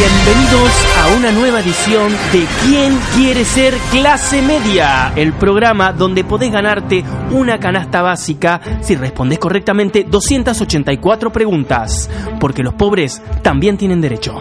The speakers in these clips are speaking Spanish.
Bienvenidos a una nueva edición de ¿Quién quiere ser clase media? El programa donde podés ganarte una canasta básica si respondes correctamente 284 preguntas, porque los pobres también tienen derecho.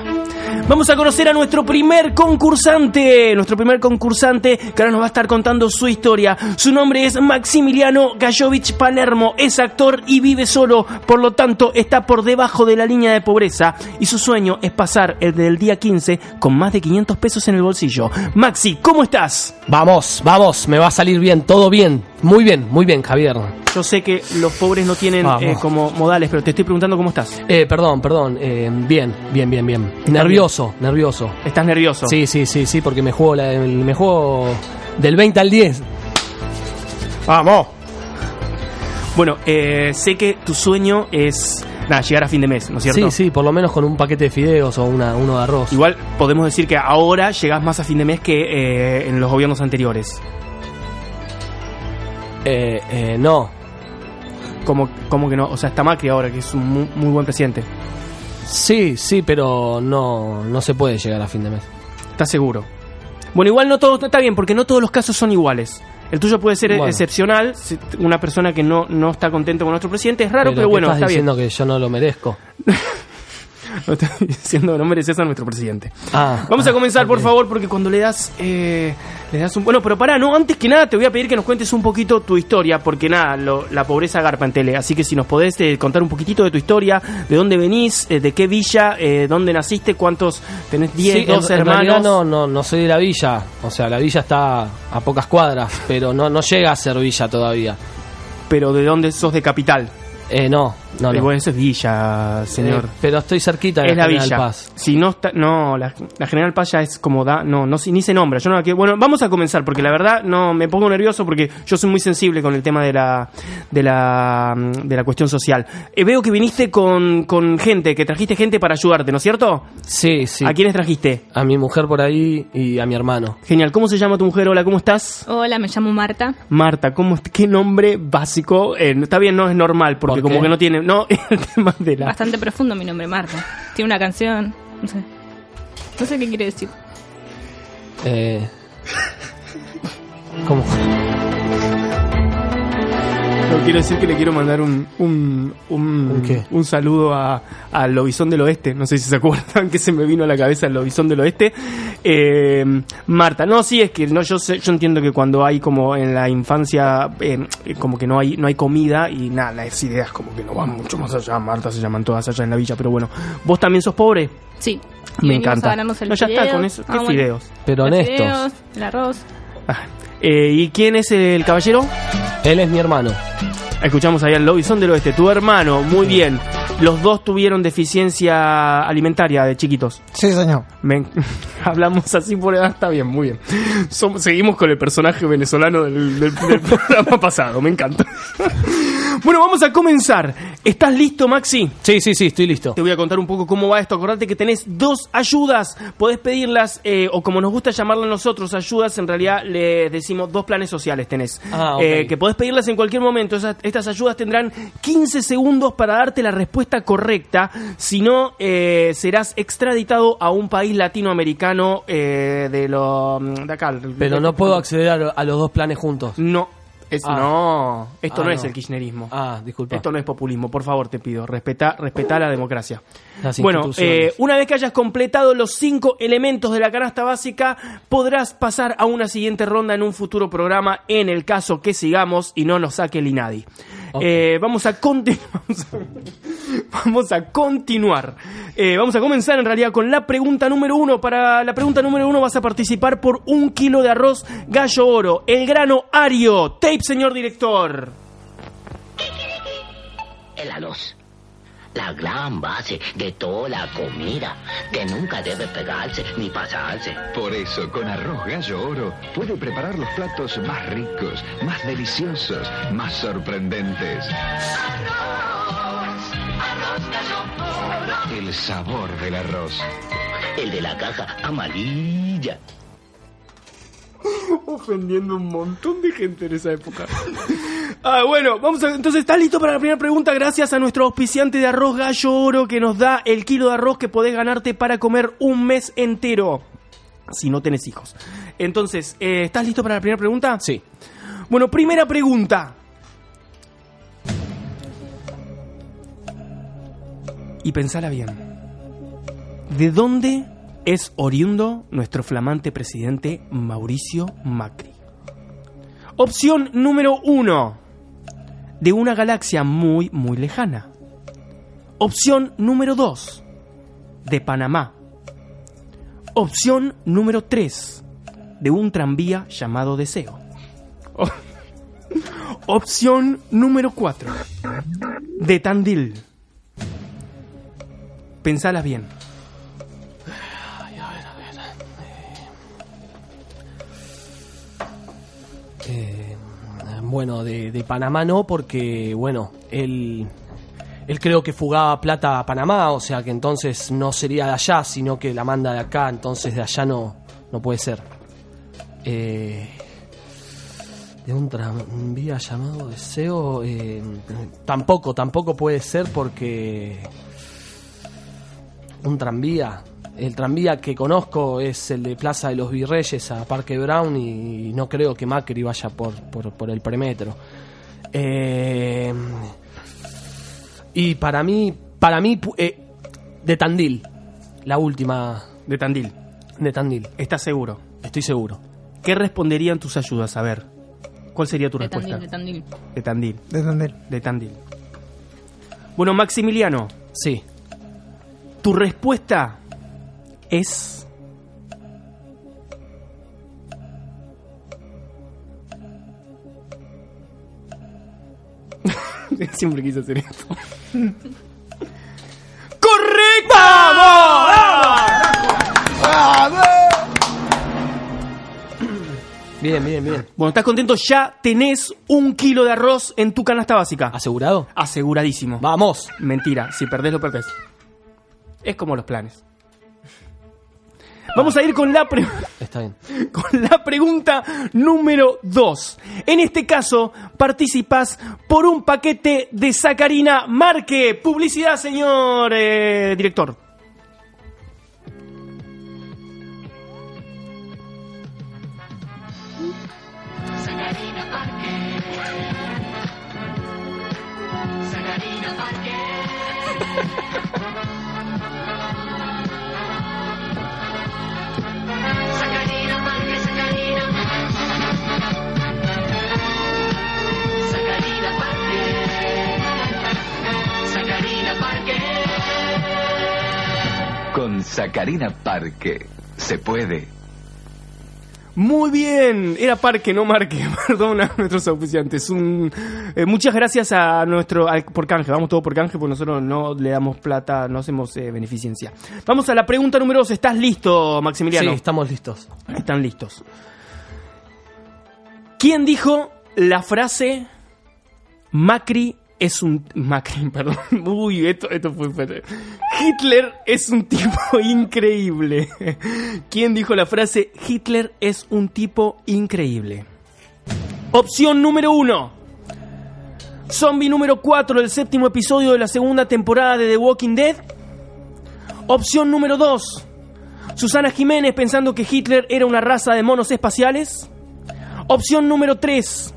Vamos a conocer a nuestro primer concursante, nuestro primer concursante que ahora nos va a estar contando su historia. Su nombre es Maximiliano Gajovich Palermo, es actor y vive solo, por lo tanto está por debajo de la línea de pobreza y su sueño es pasar el del día 15 con más de 500 pesos en el bolsillo. Maxi, ¿cómo estás? Vamos, vamos, me va a salir bien, todo bien. Muy bien, muy bien, Javier. Yo sé que los pobres no tienen eh, como modales, pero te estoy preguntando cómo estás. Eh, perdón, perdón, eh, bien, bien, bien, bien. Nervioso, nervioso. ¿Estás nervioso? Sí, sí, sí, sí, porque me juego, la- el- me juego del 20 al 10. Vamos. Bueno, eh, sé que tu sueño es nada, llegar a fin de mes, ¿no es cierto? Sí, sí, por lo menos con un paquete de fideos o una, uno de arroz. Igual podemos decir que ahora llegás más a fin de mes que eh, en los gobiernos anteriores. Eh, eh, no, Como, como que no, o sea, está Macri ahora, que es un muy, muy buen presidente. sí, sí, pero no, no se puede llegar a fin de mes. ¿Estás seguro? Bueno, igual no todo está bien, porque no todos los casos son iguales. El tuyo puede ser Bueno. excepcional, una persona que no, no está contenta con nuestro presidente es raro, pero, ¿qué bueno, estás está bien. diciendo que yo no lo merezco. No estoy diciendo no mereces a nuestro presidente. Ah, Vamos a ah, comenzar, por favor, porque cuando le das, eh, le das un... Bueno, pero pará, no, antes que nada te voy a pedir que nos cuentes un poquito tu historia, porque nada, lo- la pobreza garpa en tele, así que si nos podés eh, contar un poquitito de tu historia, de dónde venís, eh, de qué villa, eh, dónde naciste, cuántos, tenés 10, Sí, 12 en, en hermanos... no, no, no soy de la villa. O sea, la villa está a pocas cuadras, pero no, no llega a ser villa todavía. Pero de dónde sos de capital. Eh, no, no, no. bueno, eso es villa, señor. Eh, pero estoy cerquita de es la General villa. Paz. Si no está, no, la, la General Paz ya es como da, no, no si- ni se nombra. Yo no la quiero- bueno, vamos a comenzar porque la verdad no me pongo nervioso porque yo soy muy sensible con el tema de la de la de la cuestión social. Eh, veo que viniste con, con gente, que trajiste gente para ayudarte, ¿no es cierto? Sí, sí. ¿A quiénes trajiste? A mi mujer por ahí y a mi hermano. Genial. ¿Cómo se llama tu mujer? Hola, ¿cómo estás? Hola, me llamo Marta. Marta, ¿cómo, ¿qué nombre básico? Eh, está bien, no es normal, porque ¿Por como que no tiene. No, el tema de la. Bastante profundo mi nombre, Marta. Tiene una canción, no sé. No sé qué quiere decir. Eh, ¿Cómo? No, quiero decir que le quiero mandar un, un, un, ¿Un qué? un saludo a, al Lobizón del Oeste. No sé si se acuerdan que se me vino a la cabeza el Lobizón del Oeste. Eh, Marta, no, sí, es que no, yo, sé- yo entiendo que cuando hay como en la infancia, eh, como que no hay, no hay comida y nada, las ideas como que no van mucho más allá. Marta se llaman todas allá en la villa, pero bueno. ¿Vos también sos pobre? Sí. Me venimos encanta. a No, ya está con eso. ¿Qué Ah, bueno. fideos? Pero Los honestos. fideos, el arroz. Ah, eh, ¿Y quién es el caballero? Él es mi hermano. Escuchamos ahí al Lobizón del Oeste, tu hermano, muy bien. Los dos tuvieron deficiencia alimentaria de chiquitos. Sí, señor. Me- hablamos así por edad, está bien, muy bien. Somos- seguimos con el personaje venezolano del, del- del programa pasado, me encanta. Bueno, vamos a comenzar. ¿Estás listo, Maxi? Sí, sí, sí, estoy listo. Te voy a contar un poco cómo va esto. Acordate que tenés dos ayudas. Podés pedirlas, eh, o como nos gusta llamarlas nosotros, ayudas. En realidad le decimos dos planes sociales tenés. Ah. Eh, que podés pedirlas en cualquier momento. Esas- estas ayudas tendrán 15 segundos para darte la respuesta correcta. Si no, eh, serás extraditado a un país latinoamericano eh, de, lo, de acá. Pero no puedo acceder a, lo- a los dos planes juntos. No. Es, Ah. No, esto Ah, no, no. es el kirchnerismo. Ah, disculpa. Esto no es populismo, por favor, te pido. Respeta, respeta la democracia. Las Bueno, eh, una vez que hayas completado los cinco elementos de la canasta básica, podrás pasar a una siguiente ronda en un futuro programa, en el caso que sigamos y no nos saque el INADI. Eh, vamos a continuar. Vamos a, vamos a continuar. Eh, vamos a comenzar en realidad con la pregunta número uno. Para la pregunta número uno vas a participar por un kilo de arroz gallo oro, el grano ario. Tape, señor director. El arroz. La gran base de toda la comida, que nunca debe pegarse ni pasarse. Por eso, con arroz gallo oro, puede preparar los platos más ricos, más deliciosos, más sorprendentes. El sabor del arroz. El de la caja amarilla. Ofendiendo un montón de gente en esa época. Ah, bueno, vamos a, entonces, ¿estás listo para la primera pregunta? Gracias a nuestro auspiciante de arroz gallo oro que nos da el kilo de arroz que podés ganarte para comer un mes entero. Si no tenés hijos. Entonces, eh, ¿estás listo para la primera pregunta? Sí. Bueno, primera pregunta. Y pensala bien. ¿De dónde es oriundo nuestro flamante presidente Mauricio Macri? Opción número uno. De una galaxia muy, muy lejana. Opción número dos. De Panamá. Opción número tres. De un tranvía llamado Deseo. Opción número 4. De Tandil. Pensala bien. Bueno, de, de Panamá no, porque, bueno, él, él creo que fugaba plata a Panamá, o sea que entonces no sería de allá, sino que la manda de acá, entonces de allá no, no puede ser. Eh, de un tranvía llamado Deseo, eh, tampoco, tampoco puede ser porque un tranvía. El tranvía que conozco es el de Plaza de los Virreyes a Parque Brown y no creo que Macri vaya por, por, por el premetro. Eh, y para mí, para mí, eh, de Tandil, la última De Tandil. de Tandil, ¿Estás seguro? estoy seguro. ¿Qué responderían tus ayudas? A ver. ¿Cuál sería tu De respuesta? Tandil, de Tandil. De Tandil. ¿De dónde? De Tandil. Bueno, Maximiliano, Sí, tu respuesta es. Siempre quise hacer esto. ¡Correcto! bien, bien, bien. Bueno, ¿estás contento? Ya tenés un kilo de arroz en tu canasta básica. ¿Asegurado? Aseguradísimo. Vamos. Mentira, si perdés lo perdés. Es como los planes. Vamos a ir con la, pre- Está bien. con la pregunta número 2. En este caso, participas por un paquete de Sacarina Marque. Publicidad, señor eh, director. Sacarina Parque se puede. Muy bien, era Parque, no Marque, perdón a nuestros auspiciantes. Un, eh, muchas gracias a nuestro, al- por canje, vamos todo por canje, porque nosotros no le damos plata, no hacemos eh, beneficencia. Vamos a la pregunta número 2, ¿estás listo, Maximiliano? Sí, estamos listos. Están listos. ¿Quién dijo la frase Macri es un Macri, perdón. Uy, esto, esto fue Hitler es un tipo increíble. ¿Quién dijo la frase Hitler es un tipo increíble? Opción número uno. Zombie número 4 del séptimo episodio de la segunda temporada de The Walking Dead. Opción número 2. Susana Jiménez pensando que Hitler era una raza de monos espaciales. Opción número 3.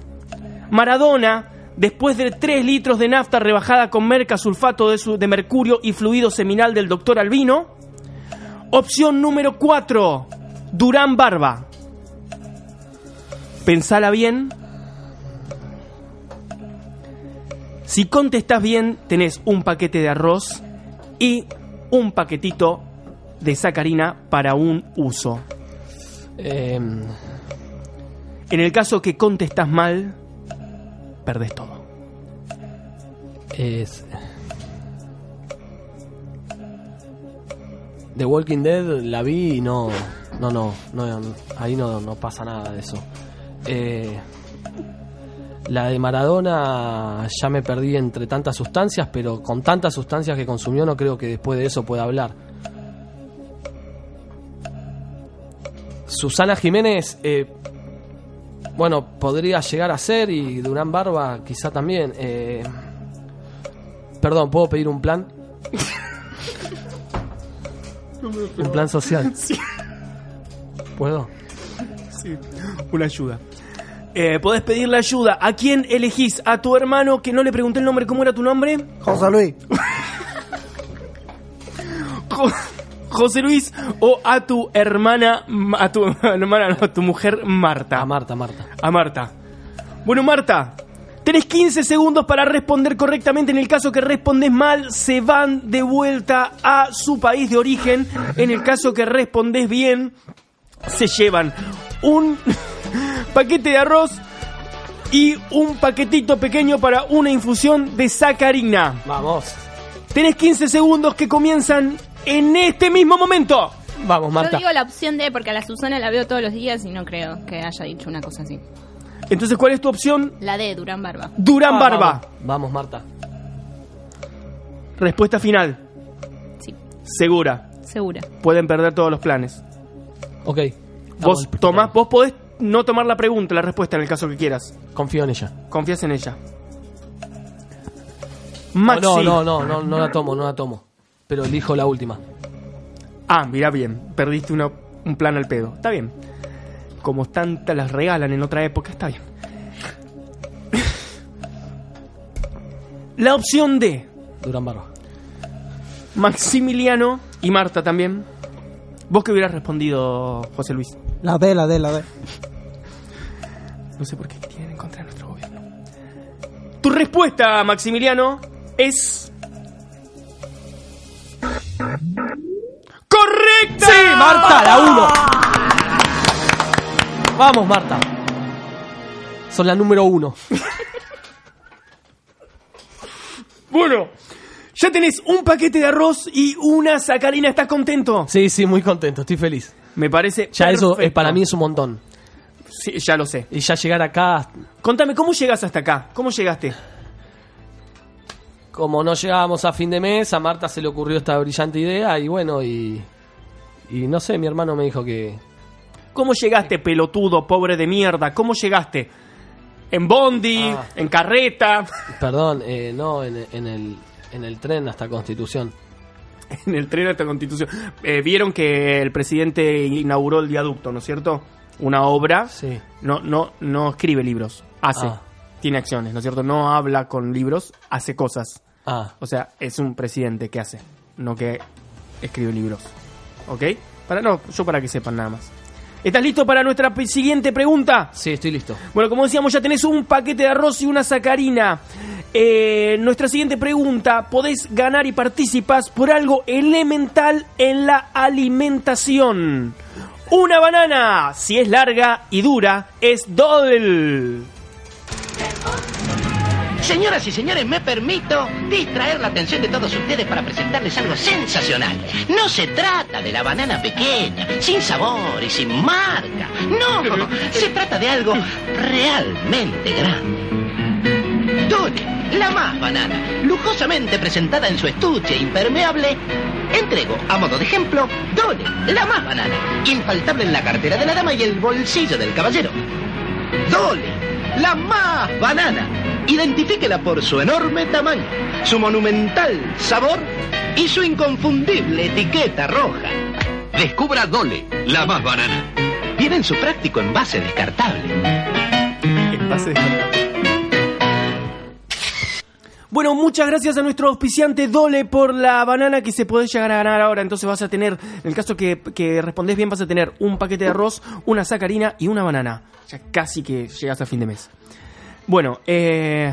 Maradona, después de 3 litros de nafta rebajada con merca sulfato de, su- de mercurio y fluido seminal del doctor Albino. Opción número 4. Durán Barba. Pensala bien. Si contestás bien, tenés un paquete de arroz y un paquetito de sacarina para un uso. Eh, En el caso que contestás mal, perdés todo. es. The Walking Dead la vi y no. No, no, no, ahí no, no pasa nada de eso. Eh, la de Maradona ya me perdí entre tantas sustancias, pero con tantas sustancias que consumió no creo que después de eso pueda hablar. Susana Jiménez, eh, Bueno, podría llegar a ser y Durán Barba quizá también. Eh, perdón, ¿puedo pedir un plan? un plan social. ¿Puedo? Sí, una ayuda. Eh, podés pedirle ayuda. ¿A quién elegís? ¿A tu hermano que no le pregunté el nombre? ¿Cómo era tu nombre? José Luis. Jo- José Luis o a tu hermana, a tu hermana, no, a tu mujer Marta. A Marta, Marta. A Marta. Bueno, Marta, tenés 15 segundos para responder correctamente. En el caso que respondes mal, se van de vuelta a su país de origen. En el caso que respondes bien, se llevan un paquete de arroz y un paquetito pequeño para una infusión de sacarina. Vamos. Tenés 15 segundos que comienzan en este mismo momento. Vamos, Yo Marta. digo la opción D porque a la Susana la veo todos los días y no creo que haya dicho una cosa así. Entonces, ¿cuál es tu opción? La D, Durán Barba. Durán Ah, Barba. Vamos, Vamos, Marta. Respuesta final. Sí, Segura. segura. Pueden perder todos los planes. Ok. Vos tomás, vos podés no tomar la pregunta, la respuesta en el caso que quieras. Confío en ella. Confías en ella. Maxi. no, no, no, no, no la tomo, no la tomo. Pero elijo la última. Ah, mira bien. Perdiste una- un plan al pedo. Está bien. Como tantas las regalan en otra época, está bien. La opción D. Durán Barba. Maximiliano y Marta también. ¿Vos qué hubieras respondido, José Luis? La D, la D, la D. No sé por qué tienen en contra de nuestro gobierno. Tu respuesta, Maximiliano, es. ¡Correcta! ¡Sí, Marta! La uno. Vamos, Marta. Son la número uno. Bueno, ya tenés un paquete de arroz y una sacarina. ¿Estás contento? Sí, sí, muy contento, estoy feliz. Me parece. Ya eso perfecto. para mí es un montón. Sí, ya lo sé. Y ya llegar acá, Contame, ¿cómo llegas hasta acá? ¿Cómo llegaste? Como no llegábamos a fin de mes, a Marta se le ocurrió esta brillante idea y bueno, y, y no sé, mi hermano me dijo que... ¿Cómo llegaste, pelotudo, pobre de mierda? ¿Cómo llegaste? ¿En bondi? Ah. ¿En carreta? Perdón, eh, no, en, en el, en el tren hasta Constitución. en el tren hasta Constitución. Eh, Vieron que el presidente inauguró el viaducto, ¿no es cierto? Una obra. Sí. No, no, no escribe libros, hace. Ah. Tiene acciones, ¿no es cierto? No habla con libros, hace cosas. Ah, O sea, es un presidente que hace, no que escribe libros. ¿Ok? Para no, yo para que sepan nada más. ¿Estás listo para nuestra siguiente pregunta? sí, estoy listo. Bueno, como decíamos, ya tenés un paquete de arroz y una sacarina. Eh, nuestra siguiente pregunta, podés ganar y participás por algo elemental en la alimentación. Una banana, si es larga y dura, es doble. Señoras y señores, me permito distraer la atención de todos ustedes para presentarles algo sensacional. No se trata de la banana pequeña, sin sabor y sin marca. No, se trata de algo realmente grande. Dole, la más banana, lujosamente presentada en su estuche impermeable. Entrego, a modo de ejemplo, Dole, la más banana, infaltable en la cartera de la dama y el bolsillo del caballero. Dole, la más banana. Identifíquela por su enorme tamaño, su monumental sabor y su inconfundible etiqueta roja. Descubra Dole, la más banana. Viene en su práctico envase descartable. Envase descartable. Bueno, muchas gracias a nuestro auspiciante Dole por la banana que se puede llegar a ganar ahora. Entonces vas a tener, en el caso que, que respondes bien, vas a tener un paquete de arroz, una sacarina y una banana. Ya casi que llegas a fin de mes. Bueno, eh...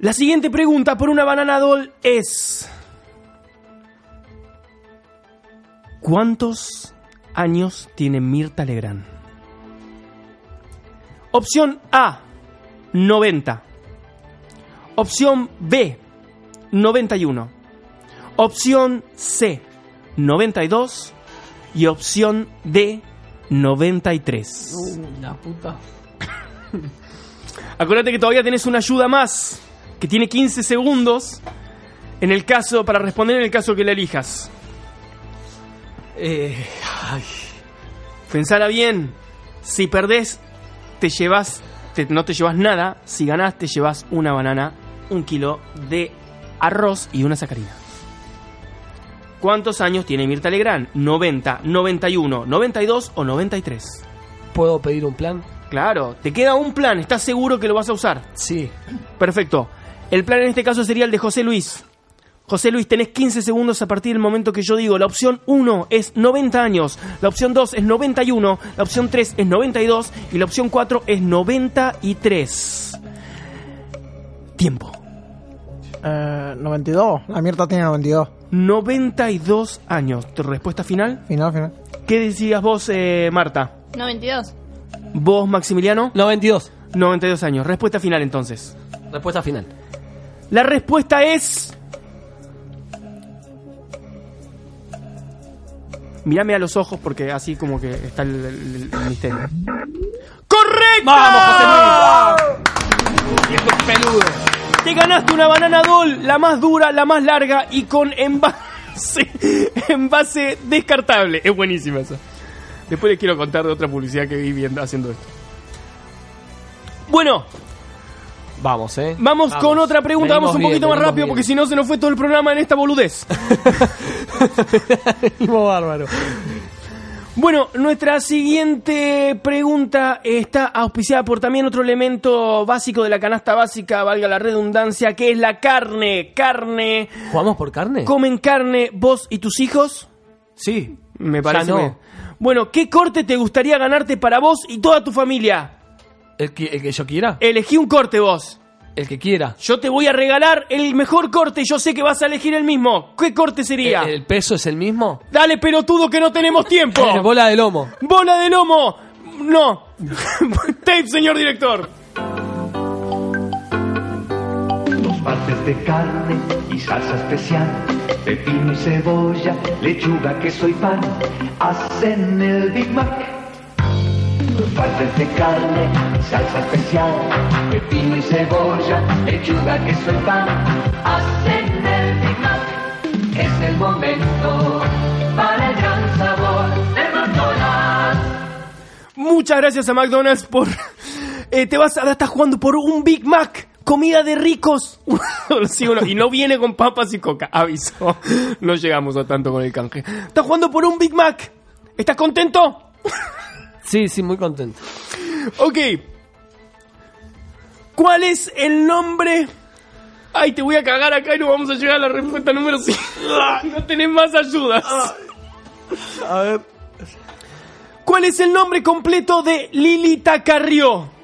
La siguiente pregunta por una banana Dole es... ¿Cuántos años tiene Mirta Legrand? Opción A, 90. Opción B, 91. Opción C, 92. Y opción D, 93. la puta. Acuérdate que todavía tenés una ayuda más, que tiene 15 segundos en el caso, para responder en el caso que la elijas. Eh, Pensala bien. Si perdés, te llevas, te- no te llevas nada. Si ganás, te llevas una banana, un kilo de arroz y una sacarina. ¿Cuántos años tiene Mirta Legrand? ¿90, 91, 92 o 93? ¿Puedo pedir un plan? Claro, te queda un plan, ¿estás seguro que lo vas a usar? Sí. Perfecto. El plan en este caso sería el de José Luis. José Luis, tenés 15 segundos a partir del momento que yo digo. La opción 1 es 90 años, la opción 2 es 91, la opción 3 es 92 y la opción 4 es 93. Tiempo. Eh, 92. La mierda tiene 92. 92 años. ¿Tu respuesta final? Final, final. ¿Qué decías vos, eh, Marta? 92. ¿Vos, Maximiliano? 92. 92 años. Respuesta final entonces. Respuesta final. La respuesta es. Mírame a los ojos porque así como que está el, el- el misterio. ¡Correcto! ¡Vamos, José Viejo peludo. Te ganaste una banana doll, la más dura, la más larga y con envase, envase descartable. Es buenísima esa. Después les quiero contar de otra publicidad que vi viendo haciendo esto. Bueno, Vamos, eh. vamos, con otra pregunta. Venimos Vamos un bien, poquito más rápido bien. porque si no se nos fue todo el programa en esta boludez. Bárbaro. Bueno, nuestra siguiente pregunta está auspiciada por también otro elemento básico de la canasta básica, valga la redundancia, que es la carne. Carne. ¿Jugamos por carne? ¿Comen carne vos y tus hijos? Sí. Me Ya parece. no. Bueno, ¿qué corte te gustaría ganarte para vos y toda tu familia? ¿El que, el que yo quiera? Elegí un corte vos. El que quiera. Yo te voy a regalar el mejor corte y yo sé que vas a elegir el mismo. ¿Qué corte sería? ¿El, el peso es el mismo? Dale, pelotudo, que no tenemos tiempo. Bola de lomo. ¡Bola de lomo! No. Tape, señor director. Partes de carne y salsa especial, pepino y cebolla, lechuga, queso y pan, hacen el Big Mac. Partes de carne salsa especial, pepino y cebolla, lechuga, queso y pan, hacen el Big Mac. Es el momento para el gran sabor de McDonald's. Muchas gracias a McDonald's por. Eh, te vas a estás jugando por un Big Mac. Comida de ricos. Sí, y no viene con papas y coca. Aviso. No llegamos a tanto con el canje. Estás jugando por un Big Mac. ¿Estás contento? Sí, sí, muy contento. Ok. ¿Cuál es el nombre? Ay, te voy a cagar acá y no vamos a llegar a la respuesta número 5. No tenés más ayudas. A ver. ¿Cuál es el nombre completo de Lilita Carrió?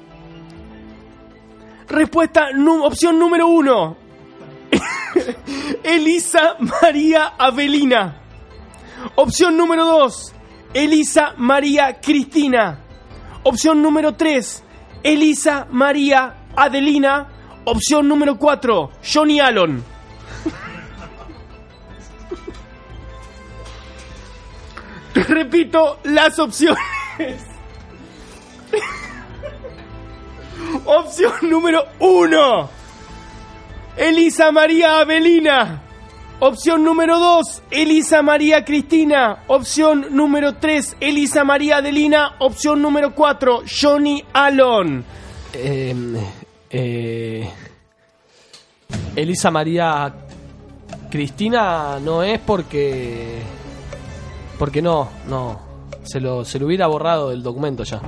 Respuesta, opción número uno. Elisa María Avelina. Opción número dos. Elisa María Cristina. Opción número tres. Elisa María Adelina. Opción número cuatro. Johnny Allen. Repito las opciones. Opción número uno. Elisa María Avelina. Opción número 2, Elisa María Cristina. Opción número 3, Elisa María Adelina. Opción número 4, Johnny Alon. Eh, eh, Elisa María Cristina no es porque. Porque no, no. Se lo, se lo hubiera borrado del documento ya.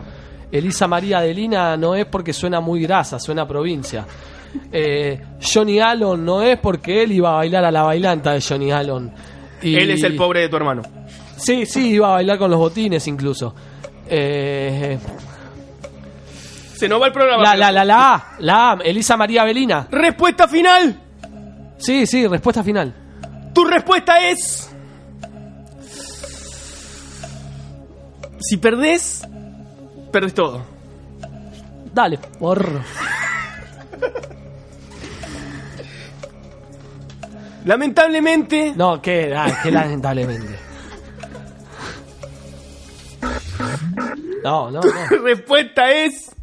Elisa María Adelina no es porque suena muy grasa, suena a provincia. Eh, Johnny Allen no es porque él iba a bailar a la bailanta de Johnny Allen. Y- Él es el pobre de tu hermano. Sí, sí, iba a bailar con los botines incluso. Eh, Se nos va el programa. la, la, la, la A, la A, Elisa María Avelina. Respuesta final. Sí, sí, respuesta final. Tu respuesta es. Si perdés, perdés todo. Dale, porro. Lamentablemente, No, que, ah, que lamentablemente. No, no, no. respuesta es.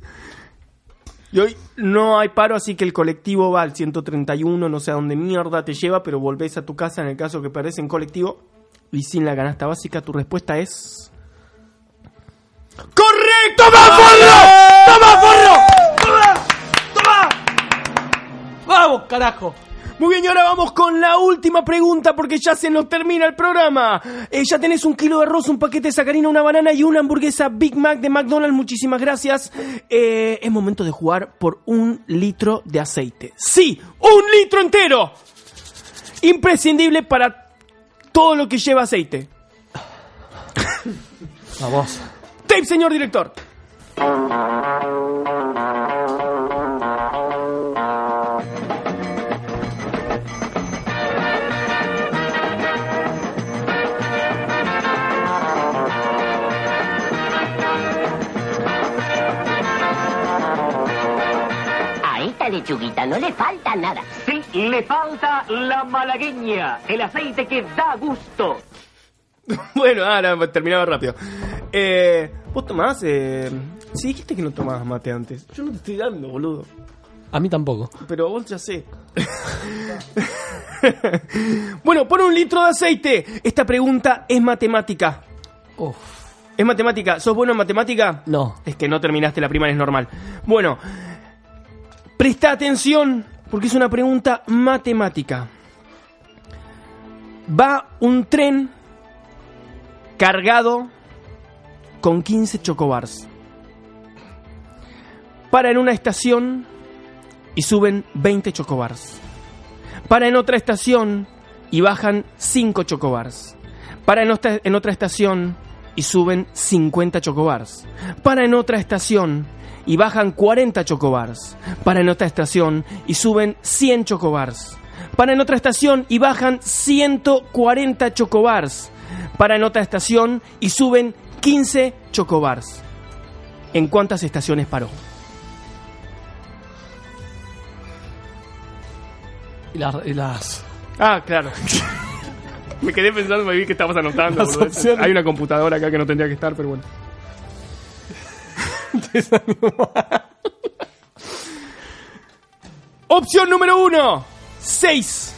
Y hoy no hay paro, así que el colectivo va al 131, no sé a dónde mierda te lleva, pero volvés a tu casa en el caso que perdés en colectivo y sin la canasta básica. Tu respuesta es. ¡Correcto! ¡Toma, forro! ¡Toma, forro! ¡Toma! ¡Toma! ¡Vamos, carajo! Muy bien, y ahora vamos con la última pregunta porque ya se nos termina el programa. Eh, ya tenés un kilo de arroz, un paquete de sacarina, una banana y una hamburguesa Big Mac de McDonald's. Muchísimas gracias. Eh, es momento de jugar por un litro de aceite. ¡Sí! ¡Un litro entero! Imprescindible para todo lo que lleva aceite. Vamos. Tape, señor director. A esta lechuguita no le falta nada. Sí, le falta la malagueña, el aceite que da gusto. Bueno, ahora terminaba rápido. Eh, ¿Vos tomás? Eh, sí, dijiste que no tomabas mate antes. Yo no te estoy dando, boludo. A mí tampoco. Pero vos ya sé. bueno, por un litro de aceite. Esta pregunta es matemática. Uf. ¿Es matemática? ¿Sos bueno en matemática? No. Es que no terminaste la primaria, es normal. Bueno, presta atención porque es una pregunta matemática. Va un tren cargado con 15 chocobars. Para en una estación y suben 20 chocobars. Para en otra estación y bajan 5 chocobars. Para en otra, en otra estación y suben 50 chocobars. Para en otra estación y bajan 40 chocobars. Para en otra estación y suben 100 chocobars. Para en otra estación y bajan 140 chocobars. Para en otra estación y suben 15 chocobars. ¿En cuántas estaciones paró? Y, las- y las. Ah, claro. Me quedé pensando, me vi que estabas anotando. Hay una computadora acá que no tendría que estar, pero bueno. Opción número uno, 6.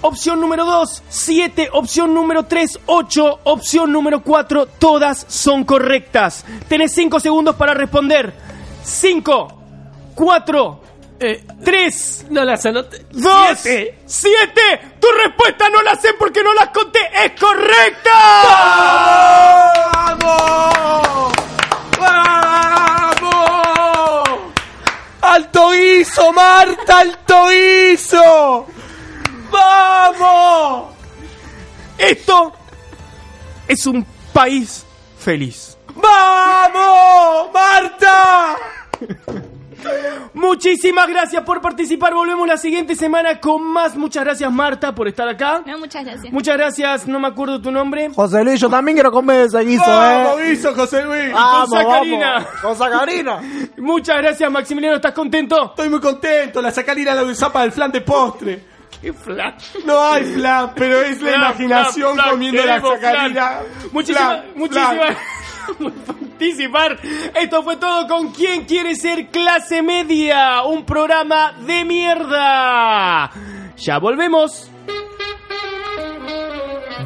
Opción número 2, 7. Opción número 3, 8. Opción número 4, todas son correctas. Tenés 5 segundos para responder. 5, 4, Eh, 3, no las anoté. ¡Dos! Siete. ¡Siete! ¡Tu respuesta no la sé porque no las conté! ¡Es correcta! ¡Vamos! ¡Vamos! ¡Alto guiso, Marta! ¡Alto guiso! ¡Vamos! Esto es un país feliz. ¡Vamos! ¡Marta! Muchísimas gracias por participar. Volvemos la siguiente semana con más. Muchas gracias, Marta, por estar acá. No, muchas gracias. Muchas gracias, no me acuerdo tu nombre. José Luis, yo también quiero comer ese guiso, ¡Vamos, eh. guiso, José Luis! Vamos, sacarina. vamos. Con sacarina. Muchas gracias, Maximiliano. ¿Estás contento? Estoy muy contento, la sacarina la usaba para el flan de postre. ¡Qué flash! No hay flan, pero es la Flan, imaginación flan, flan, comiendo la sacarina. flan. Muchísimas, Flan, muchísimas flan. por participar. Esto fue todo con ¿Quién quiere ser clase media? Un programa de mierda. Ya volvemos.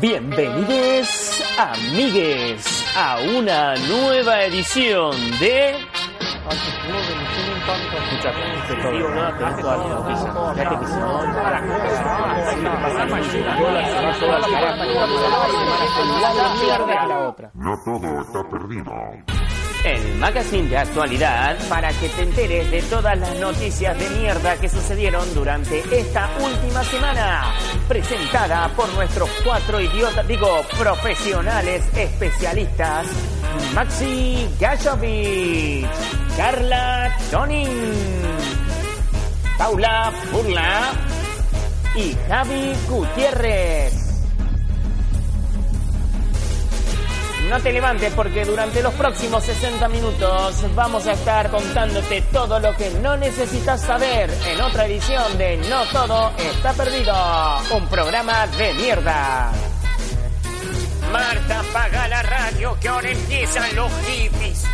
Bienvenidos, amigues, a una nueva edición de... No todo está perdido. El magazine de actualidad para que te enteres de todas las noticias de mierda que sucedieron durante esta última semana. Presentada por nuestros cuatro idiotas, digo, profesionales especialistas. Maxi Gashovich, Carla Tonin, Paula Burla y Javi Gutiérrez. No te levantes porque durante los próximos 60 minutos vamos a estar contándote todo lo que no necesitas saber en otra edición de No Todo Está Perdido, un programa de mierda. Marta, apaga la radio que ahora empiezan los hippies.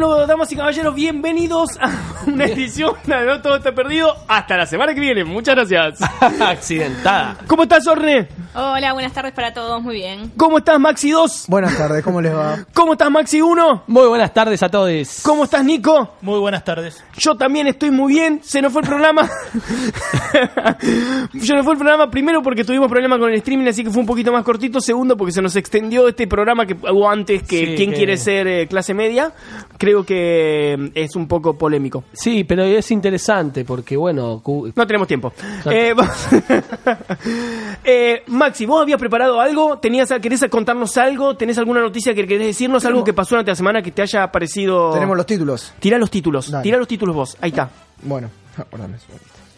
Bueno, damas y caballeros, bienvenidos a una edición de No Todo Está Perdido. Hasta la semana que viene. Muchas gracias. Accidentada. ¿Cómo estás, Orne? Hola, buenas tardes para todos, muy bien. ¿Cómo estás, Maxi 2? Buenas tardes, ¿cómo les va? ¿Cómo estás, Maxi 1? Muy buenas tardes a todos. ¿Cómo estás, Nico? Muy buenas tardes. Yo también estoy muy bien. Se nos fue el programa. se nos fue el programa primero porque tuvimos problemas con el streaming, así que fue un poquito más cortito. Segundo, porque se nos extendió este programa que hubo antes que Sí, ¿Quién que- quiere ser eh, clase media? Creo que eh, es un poco polémico. Sí, pero es interesante porque, bueno, cu- No tenemos tiempo. No. Eh, Eh, Maxi, ¿vos habías preparado algo? ¿Tenías, ¿Querés contarnos algo? ¿Tenés alguna noticia que querés decirnos? ¿Algo que pasó durante la semana que te haya parecido...? Tenemos los títulos. Tira los títulos. Dale. Tira los títulos vos. Ahí está. Bueno, guardame eso.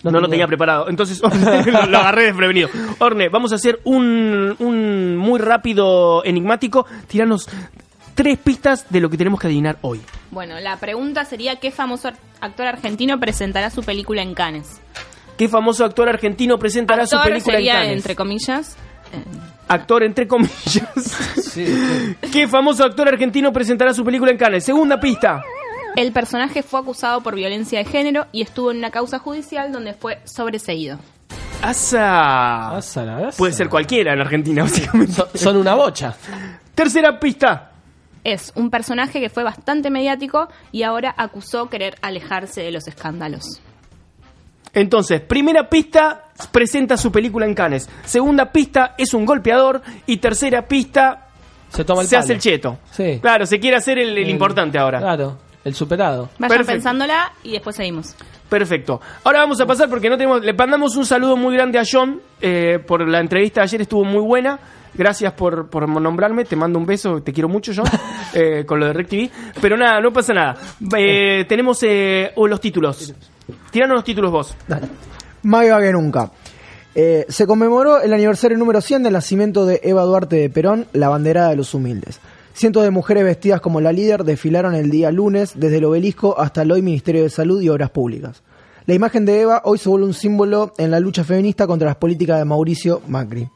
No, lo tenía preparado. Entonces lo, lo agarré desprevenido. Orne, vamos a hacer un, un muy rápido enigmático. Tiranos tres pistas de lo que tenemos que adivinar hoy. Bueno, la pregunta sería ¿qué famoso actor argentino presentará su película en Cannes? ¿Qué famoso actor argentino presentará su película en sería Cannes? entre comillas. eh, Actor entre comillas. ¿Qué famoso actor argentino presentará su película en Cannes? Segunda pista. El personaje fue acusado por violencia de género y estuvo en una causa judicial donde fue sobreseído. Asa. Asa, asa. Puede ser cualquiera en Argentina, básicamente. Son, son una bocha. Tercera pista. Es un personaje que fue bastante mediático y ahora acusó querer alejarse de los escándalos. Entonces, primera pista, presenta su película en Cannes. Segunda pista, es un golpeador. Y tercera pista, Se toma el se palo. hace el cheto. Sí. Claro, se quiere hacer el, el El- importante ahora. Claro, el superado. Vayan Perfecto. pensándola y después seguimos. Perfecto. Ahora vamos a pasar porque no tenemos. Le mandamos un saludo muy grande a John eh, por la entrevista de ayer, estuvo muy buena. Gracias por, por nombrarme, te mando un beso, te quiero mucho, John, eh, con lo de RecTV. Pero nada, no pasa nada. Eh, tenemos eh, oh, los títulos. Tiranos los títulos vos. Más viva que nunca. Eh, se conmemoró el aniversario número 100 del nacimiento de Eva Duarte de Perón, la banderada de los humildes. Cientos de mujeres vestidas como la líder desfilaron el día lunes desde el obelisco hasta el hoy Ministerio de Salud y Obras Públicas. La imagen de Eva hoy se vuelve un símbolo en la lucha feminista contra las políticas de Mauricio Macri.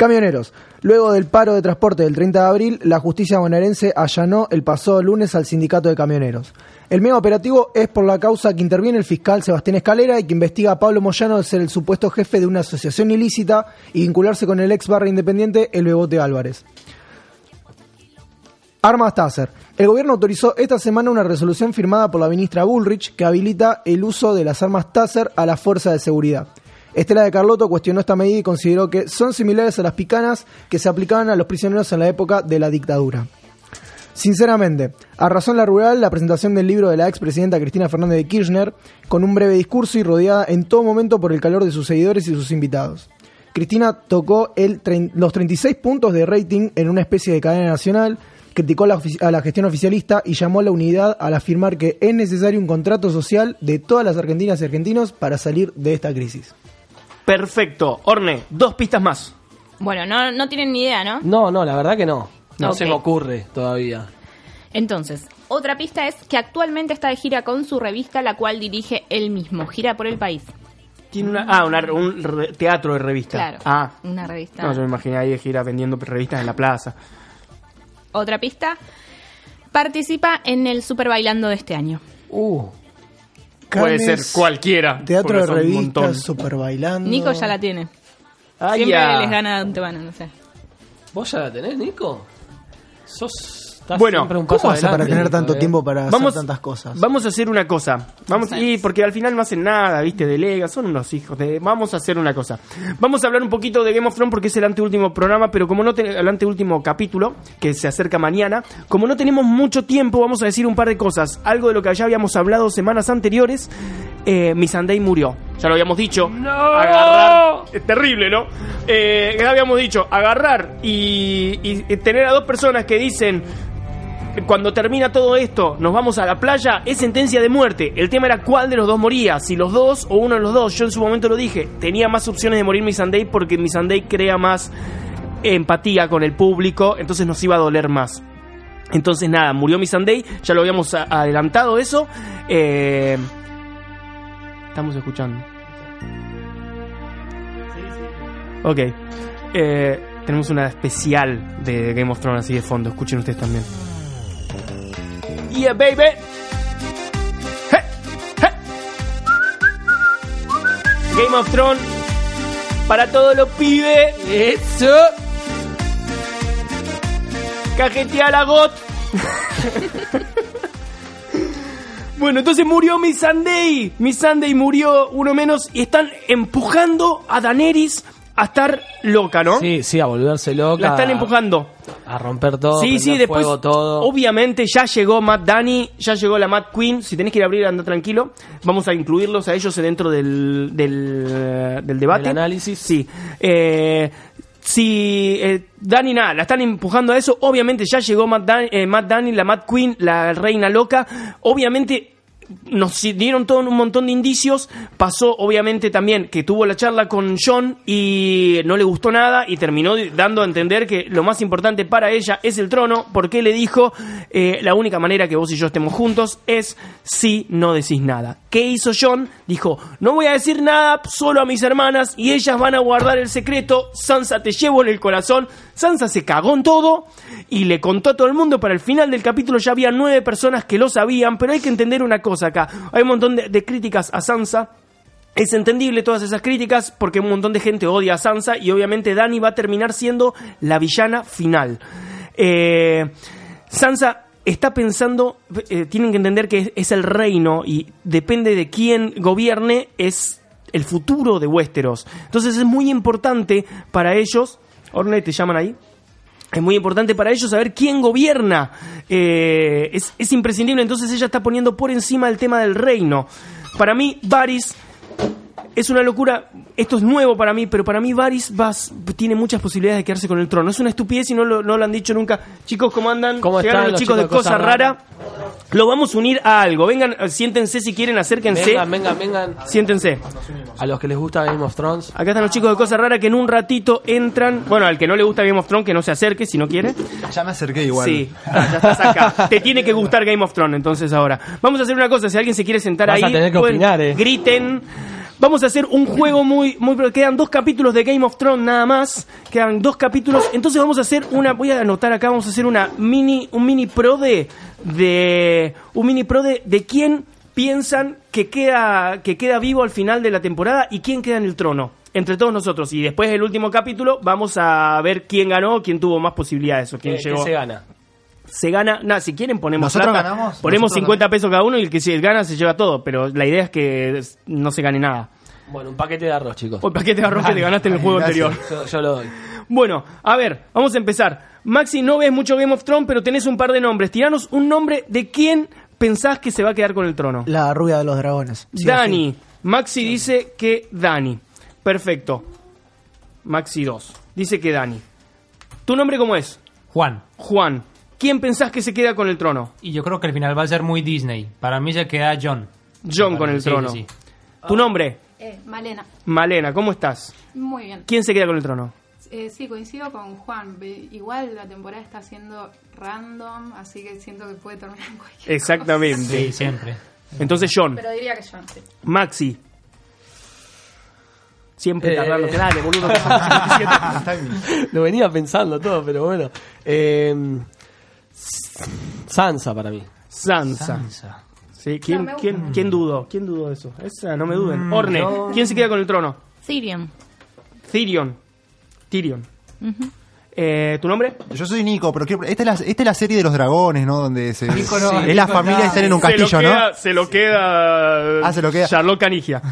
Camioneros. Luego del paro de transporte del 30 de abril, la justicia bonaerense allanó el pasado lunes al sindicato de camioneros. El mega operativo es por la causa que interviene el fiscal Sebastián Escalera y que investiga a Pablo Moyano de ser el supuesto jefe de una asociación ilícita y vincularse con el ex barra independiente El Bebote Álvarez. Armas Taser. El gobierno autorizó esta semana una resolución firmada por la ministra Bullrich que habilita el uso de las armas Taser a las fuerzas de seguridad. Estela de Carlotto cuestionó esta medida y consideró que son similares a las picanas que se aplicaban a los prisioneros en la época de la dictadura. Sinceramente, a razón la rural, la presentación del libro de la expresidenta Cristina Fernández de Kirchner, con un breve discurso y rodeada en todo momento por el calor de sus seguidores y sus invitados. Cristina tocó el los 36 puntos de rating en una especie de cadena nacional, criticó a la gestión oficialista y llamó a la unidad al afirmar que es necesario un contrato social de todas las argentinas y argentinos para salir de esta crisis. Perfecto. Orne, dos pistas más. Bueno, no, no tienen ni idea, ¿no? No, no, la verdad que no. No Ok. se me ocurre todavía. Entonces, otra pista es que actualmente está de gira con su revista, la cual dirige él mismo. Gira por el país. Tiene una, ah, una- un re- teatro de revista. Claro. Ah, Una revista. no, yo me imaginé ahí de gira vendiendo revistas en la plaza. Otra pista. Participa en el Super Bailando de este año. Uh, Puede ser cualquiera. Teatro de un revistas, super bailando. Nico ya la tiene. Ah, Siempre ya. les gana de antemano, no sé. ¿Vos ya la tenés, Nico? Sos. Estás Bueno, siempre un ¿Cómo hace para tener tanto tiempo para Vamos- hacer tantas cosas? Vamos a hacer una cosa. Vamos, y porque al final no hacen nada, ¿viste? Delega, son unos hijos. De, vamos a hacer una cosa. Vamos a hablar un poquito de Game of Thrones porque es el anteúltimo programa, pero como no ten- el anteúltimo capítulo, que se acerca mañana, como no tenemos mucho tiempo, vamos a decir un par de cosas. Algo de lo que ya habíamos hablado semanas anteriores. Eh, Missandei murió. Ya lo habíamos dicho. Agarrar. Es terrible, ¿no? Eh, ya habíamos dicho, agarrar y, y tener a dos personas que dicen cuando termina todo esto, nos vamos a la playa, es sentencia de muerte. El tema era cuál de los dos moría, si los dos o uno de los dos. Yo en su momento lo dije, tenía más opciones de morir Missandei porque Missandei crea más empatía con el público, entonces nos iba a doler más. Entonces nada, murió Missandei, ya lo habíamos adelantado eso. Eh, estamos escuchando. Ok. Eh, tenemos una especial de Game of Thrones así de fondo. Escuchen ustedes también. Yeah, baby. Hey, hey. Game of Thrones para todos los pibes. Eso. Cajetea la got. Bueno, entonces murió mi Sunday. Mi Sunday murió uno menos y están empujando a Daenerys a estar loca, ¿no? Sí, sí, a volverse loca. La están empujando. A romper todo. sí, sí, después. fuego, todo. Obviamente ya llegó Matt Dani, ya llegó la Matt Queen. Si tenés que ir a abrir, anda tranquilo. Vamos a incluirlos a ellos dentro del, del, del debate. Del análisis. Sí. Eh, si eh, Dani nada, la están empujando a eso, obviamente ya llegó Matt Dani, eh, Matt Dani, la Matt Queen, la reina loca. Obviamente nos dieron todo un montón de indicios. Pasó, obviamente, también que tuvo la charla con John y no le gustó nada y terminó dando a entender que lo más importante para ella es el trono, porque le dijo: eh, La única manera que vos y yo estemos juntos es si no decís nada. ¿Qué hizo John? Dijo: No voy a decir nada solo a mis hermanas y ellas van a guardar el secreto. Sansa, te llevo en el corazón. Sansa se cagó en todo y le contó a todo el mundo. Para el final del capítulo ya había nueve personas que lo sabían, pero hay que entender una cosa acá. Hay un montón de, críticas a Sansa. Es entendible todas esas críticas porque un montón de gente odia a Sansa y obviamente Dani va a terminar siendo la villana final. Eh, Sansa está pensando, eh, tienen que entender que es, es el reino y depende de quién gobierne, es el futuro de Westeros. Entonces es muy importante para ellos, Orne, te llaman ahí. Es muy importante para ellos saber quién gobierna. Eh, es, es imprescindible, entonces ella está poniendo por encima el tema del reino. Para mí, Varys es una locura. Esto es nuevo para mí, pero para mí Varys va- tiene muchas posibilidades de quedarse con el trono. Es una estupidez y no lo, no lo han dicho nunca. Chicos, ¿cómo andan? ¿Cómo Llegaron están los los chicos de chicos de Cosa Cosa Rara. Rara? Lo vamos a unir a algo. Vengan, siéntense si quieren, acérquense. Vengan, vengan, vengan. Siéntense. A los que les gusta Game of Thrones. Acá están los chicos de Cosa Rara que en un ratito entran. Bueno, al que no le gusta Game of Thrones, que no se acerque si no quiere. Ya me acerqué igual. Sí, ah, ya estás acá. Te tiene que gustar Game of Thrones, entonces ahora. Vamos a hacer una cosa, si alguien se quiere sentar Vas ahí, a tener que pueden- opinar, eh. griten. Vamos a hacer un juego muy, muy. Quedan dos capítulos de Game of Thrones nada más. Quedan dos capítulos. Entonces vamos a hacer una. Voy a anotar acá. Vamos a hacer una mini, un mini pro de, de un mini pro de, de quién piensan que queda, que queda vivo al final de la temporada y quién queda en el trono. Entre todos nosotros. Y después del último capítulo vamos a ver quién ganó, quién tuvo más posibilidades o quién ¿Qué, qué llegó se gana? Se gana, nada, si quieren ponemos ¿Nosotros plata, ganamos? ponemos ¿Nosotros 50 pesos cada uno y el que se gana se lleva todo, pero la idea es que no se gane nada. Bueno, un paquete de arroz, chicos. O el paquete de arroz que te ganaste en el juego Gracias. anterior. Yo, yo lo doy. Bueno, a ver, vamos a empezar. Maxi, no ves mucho Game of Thrones, pero tenés un par de nombres. Tiranos un nombre de quién pensás que se va a quedar con el trono. La rubia de los dragones. Sí Dani. sí. Maxi dice que Dani. Perfecto. Maxi 2. Dice que Dani. ¿Tu nombre cómo es? Juan. Juan. ¿Quién pensás que se queda con el trono? Y yo creo que el final va a ser muy Disney. Para mí se queda John. John con el Sí, trono. sí. ¿Tu nombre? Eh, Malena, Malena, ¿cómo estás? muy bien. ¿Quién se queda con el trono? Eh, sí, coincido con Juan. Igual la temporada está siendo random, así que siento que puede terminar en cualquier Exactamente. Sí, siempre. Entonces John, Pero diría que John, sí. Maxi. Siempre Eh, tardando. eh. Dale, boludo. Lo venía pensando todo, pero bueno. Eh, Sansa para mí. Sansa. Sansa. Sí, ¿quién, No, quién, ¿Quién dudó? ¿Quién dudó de eso? Esa, no me duden. Mm, Orne, yo- ¿quién se queda con el trono? Tyrion. Tyrion. Tyrion. Ujú. Eh, ¿Tu nombre? Yo soy Nico, pero quiero- esta, es la, esta es la serie de los dragones, ¿no? Donde se, Nico no, es la familia no. y están en un se castillo, lo ¿no? Se lo queda. Ah, se lo queda. Charlotte Canigia.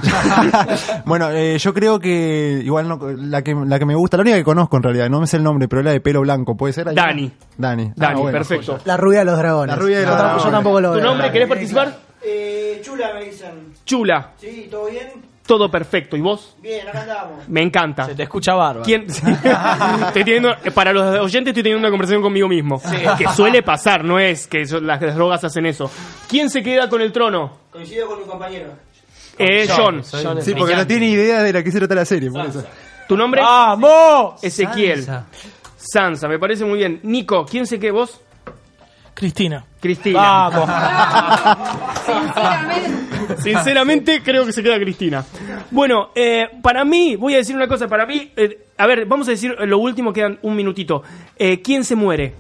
bueno, eh, yo creo que igual no, la que la que me gusta, la única que conozco en realidad, no me sé el nombre, pero es la de pelo blanco, ¿puede ser? Dani. Dani. Dani, Ah, bueno. perfecto. La rubia de los dragones. La rubia de los tampoco- dragones. Yo tampoco lo ¿Tu veo. nombre? ¿Querés participar? Eh, chula me dicen. Chula. Sí, ¿todo bien? Todo perfecto. ¿Y vos? Bien, acá andamos. Me encanta. Se te escucha bárbaro. ¿Quién? Estoy teniendo, para los oyentes estoy teniendo una conversación conmigo mismo. Que suele pasar, no es que las drogas hacen eso. ¿Quién se queda con el trono? Coincido con mi compañero. Eh, John. Sí, porque no tiene idea de la que se trata la serie, por eso. ¿Tu nombre? ¡Vamos! Ezequiel. Sansa. me parece muy bien. Nico, ¿quién se queda vos? Cristina. Cristina. Vamos. Sinceramente, creo que se queda Cristina. Bueno, eh, para mí, voy a decir una cosa. Para mí, eh, a ver, vamos a decir lo último, quedan un minutito. Eh, ¿Quién se muere?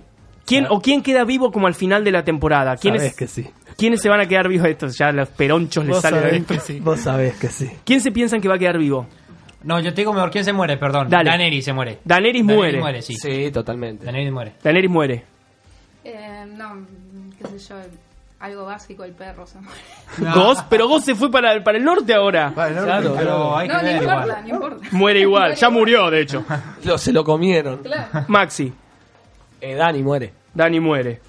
¿Quién o quién queda vivo como al final de la temporada? ¿Quiénes, Sabés que sí. ¿Quiénes se van a quedar vivos? Estos ya los peronchos les salen sabés adentro. que sí. Vos sabés que sí. ¿Quién se piensan que va a quedar vivo? No, yo te digo mejor quién se muere, perdón. Dale. Daenerys se muere. Daenerys muere. sí. Sí, totalmente. Daenerys muere. Daenerys muere. Eh, no, qué sé yo, algo básico, el perro se muere. Ghost, pero Ghost se fue para, para el norte ahora. Claro, pero hay No, no importa, no importa. Muere igual, ya murió, de hecho. Lo- se lo comieron. Claro. Maxi, Eh, Dani muere. Dani muere.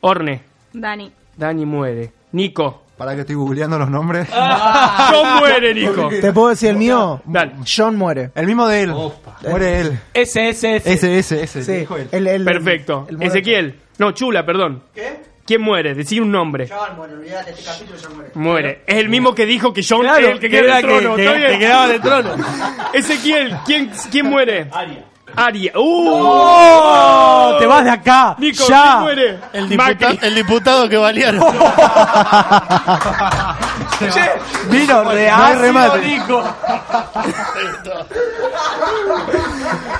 Orne, Dani. Dani muere. Nico, Para que estoy googleando los nombres. John muere, Nico. ¿Te puedo decir el mío? Dale. John muere. El mismo de él. Muere él. Ese, ese, ese. Ese, ese, ese. Sí, dijo él. el- el- Perfecto. el. Ezequiel. No, Chula, perdón. ¿Qué? ¿Quién muere? Decir un nombre. John muere, olvídate, este capítulo ya muere. Muere. Es el mismo que dijo que John Claro, el que era en el trono. que- ¿Está que- bien? que quedaba en el trono. Ezequiel, ¿quién, quién muere? Aria. Aria. ¡Uh! ¡Oh! ¡Te vas de acá! Nico, ¡Ya! ¿quién muere? El, diputa- Macri. el diputado que valieron. Vino real, remate. Nico.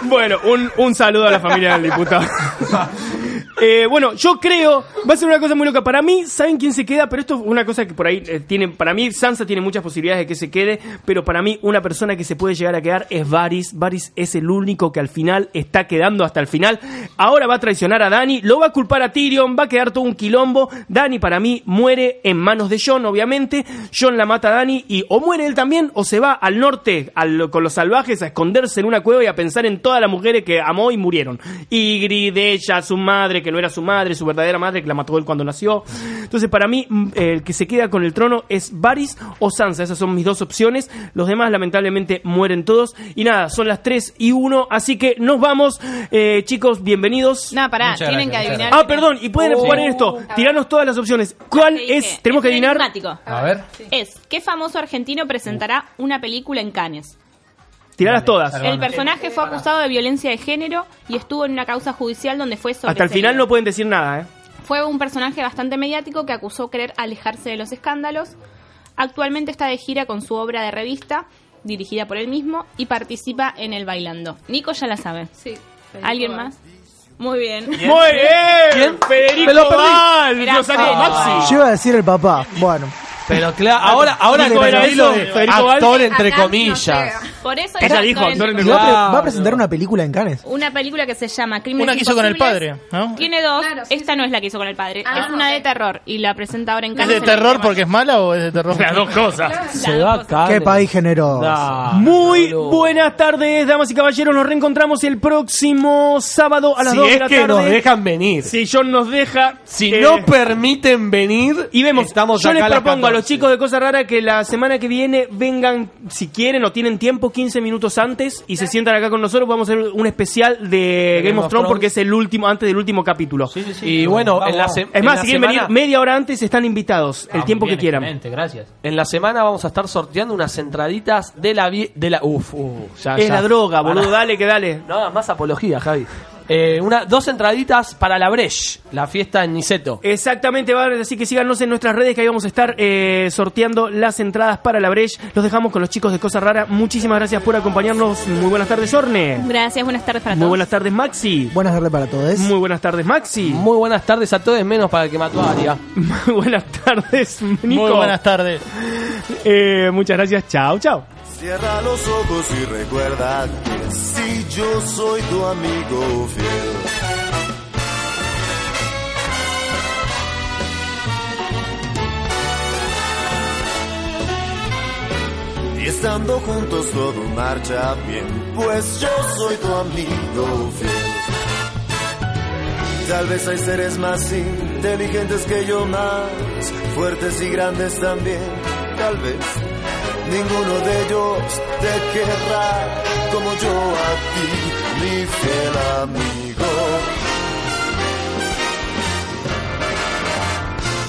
Bueno, un, un saludo a la familia del diputado. Eh, bueno, yo creo, va a ser una cosa muy loca. Para mí, ¿saben quién se queda? Pero esto es una cosa que por ahí eh, tiene, para mí Sansa tiene muchas posibilidades de que se quede, pero para mí una persona que se puede llegar a quedar es Varys. Varys es el único que al final está quedando hasta el final. Ahora va a traicionar a Dani, lo va a culpar a Tyrion, va a quedar todo un quilombo. Dani para mí muere en manos de Jon, obviamente. Jon la mata a Dani y o muere él también o se va al norte con los salvajes a esconderse en una cueva y a pensar en todas las mujeres que amó y murieron. Ygritte, ella, su madre, que no era su madre, su verdadera madre, que la mató él cuando nació. Entonces, para mí, mm, el que se queda con el trono es Varys o Sansa. Esas son mis dos opciones. Los demás, lamentablemente, mueren todos. Y nada, son las 3 y 1. Así que nos vamos. Eh, chicos, bienvenidos. No, pará, Muchas tienen gracias, que adivinar. Ah, perdón, y pueden Oh. jugar en esto. Tirarnos todas las opciones. ¿Cuál es? Tenemos que es adivinar. A ver. Es, ¿qué famoso argentino presentará una película en Cannes? Tirarlas todas. El personaje fue acusado de violencia de género y estuvo en una causa judicial donde fue Hasta el final no pueden decir nada, ¿eh? Fue un personaje bastante mediático que acusó querer alejarse de los escándalos. Actualmente está de gira con su obra de revista, dirigida por él mismo, y participa en El Bailando. Nico ya la sabe. Sí. ¿Alguien más? Muy bien. Muy bien. ¿Quién? Federico Me lo perdí. Val. Era. Maxi. Yo iba a decir el papá. Bueno, Pero claro, ahora, ahora ¿Cómo le era lo eso? de Federico Val. actor entre Acá no comillas. Por eso Ella es dijo, actor actor en- en- ¿y va, a pre- va a presentar una película en Cannes? Una película que se llama Crímenes Una que hizo con el Imposibles. padre, ¿no? Tiene dos. Claro, sí, Esta sí. no es la que hizo con el padre. Ah, es una de ok. terror y la presenta ahora en ¿Es Cannes. de en el terror porque es mala o es de terror? Las dos cosas. Se va acá. ¿Qué país generoso? Muy buenas tardes, damas y caballeros. Nos reencontramos el próximo sábado a las Si 2 de es la que tarde. nos dejan venir. Si John nos deja. Si eh, no permiten venir, Y vemos, estamos yo acá les las propongo a los 14. chicos de Cosa Rara que la semana que viene vengan, si quieren o tienen tiempo, 15 minutos antes y se sientan acá con nosotros. Vamos a hacer un especial de Game, of Thrones porque es el último, antes del último capítulo. Y bueno, en la, se- Es en más, la si quieren semana, venir media hora antes, están invitados. el tiempo bien, que quieran. gracias. en la semana vamos a estar sorteando unas entraditas de la vie- de la uf, uf, ya, Es ya. la droga, Para- boludo. Dale, que dale. No hagas más apología, Javi. Eh, una, dos entraditas para la Breche, la fiesta en Niceto. Exactamente, va, así que síganos en nuestras redes que ahí vamos a estar eh, sorteando las entradas para la Breche. Los dejamos con los chicos de Cosa Rara. Muchísimas gracias por acompañarnos. Muy buenas tardes, Orne. Gracias, buenas tardes para Muy todos. buenas tardes, Maxi. Buenas tardes para todos. Muy buenas tardes, Maxi. Muy buenas tardes a todos, menos para el que mató a Aria. Muy buenas tardes, Nico. Muy buenas tardes. Eh, muchas gracias. Chao, chao. Cierra los ojos y recuerda que si yo soy tu amigo fiel. Y estando juntos todo marcha bien, pues yo soy tu amigo fiel. Tal vez hay seres más inteligentes que yo, más fuertes y grandes también, tal vez. Ninguno de ellos te querrá como yo a ti, mi fiel amigo.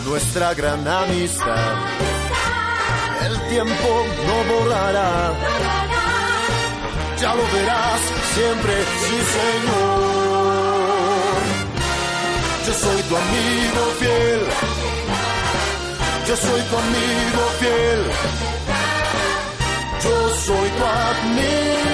Nuestra gran amistad, el tiempo no borrará. Ya lo verás siempre, sí señor. Yo soy tu amigo fiel. Yo soy tu amigo fiel yo soy tu admirador.